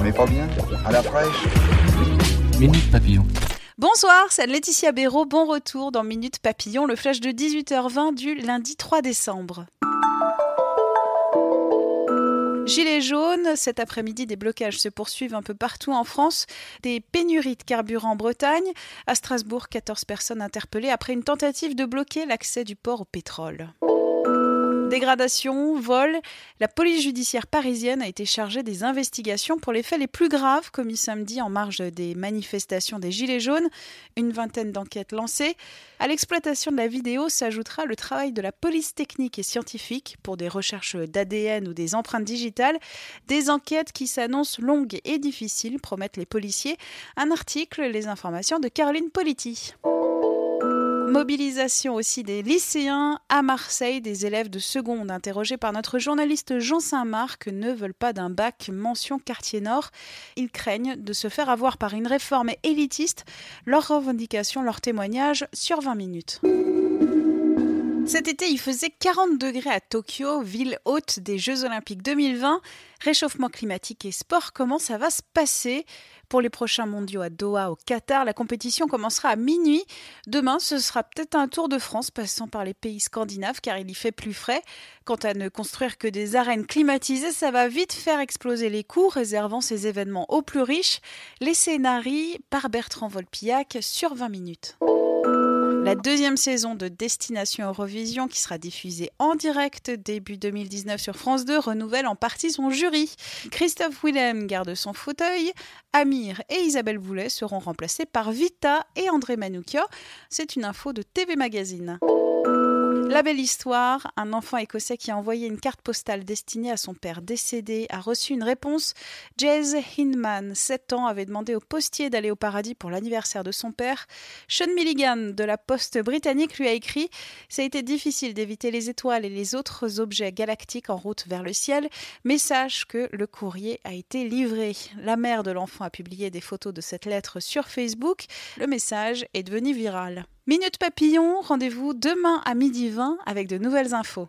On est pas bien À la fraîche Minute Papillon. Bonsoir, c'est Laetitia Béraud. Bon retour dans Minute Papillon, le flash de 18h20 du lundi 3 décembre. Gilets jaunes, cet après-midi, des blocages se poursuivent un peu partout en France. Des pénuries de carburant en Bretagne. À Strasbourg, 14 personnes interpellées après une tentative de bloquer l'accès du port au pétrole. Dégradation, vol, la police judiciaire parisienne a été chargée des investigations pour les faits les plus graves commis samedi en marge des manifestations des Gilets jaunes. Une vingtaine d'enquêtes lancées. À l'exploitation de la vidéo s'ajoutera le travail de la police technique et scientifique pour des recherches d'ADN ou des empreintes digitales. Des enquêtes qui s'annoncent longues et difficiles, promettent les policiers. Un article, les informations de Caroline Politi. Mobilisation aussi des lycéens à Marseille, des élèves de seconde interrogés par notre journaliste Jean Saint-Marc ne veulent pas d'un bac mention quartier nord. Ils craignent de se faire avoir par une réforme élitiste. Leurs revendications, leurs témoignages sur 20 minutes. Cet été, il faisait 40 degrés à Tokyo, ville haute des Jeux Olympiques 2020. Réchauffement climatique et sport, comment ça va se passer Pour les prochains mondiaux à Doha, au Qatar, la compétition commencera à minuit. Demain, ce sera peut-être un Tour de France passant par les pays scandinaves car il y fait plus frais. Quant à ne construire que des arènes climatisées, ça va vite faire exploser les coûts, réservant ces événements aux plus riches. Les scénarii par Bertrand Volpillac sur 20 minutes. La deuxième saison de Destination Eurovision, qui sera diffusée en direct début 2019 sur France 2, renouvelle en partie son jury. Christophe Willem garde son fauteuil, Amir et Isabelle Boulet seront remplacés par Vita et André Manoukia. C'est une info de TV Magazine. La belle histoire, un enfant écossais qui a envoyé une carte postale destinée à son père décédé a reçu une réponse. Jez Hinman, 7 ans, avait demandé au postier d'aller au paradis pour l'anniversaire de son père. Sean Milligan de la poste britannique lui a écrit Ça a été difficile d'éviter les étoiles et les autres objets galactiques en route vers le ciel, mais sache que le courrier a été livré. La mère de l'enfant a publié des photos de cette lettre sur Facebook. Le message est devenu viral. Minute Papillon, rendez-vous demain à midi 20 avec de nouvelles infos.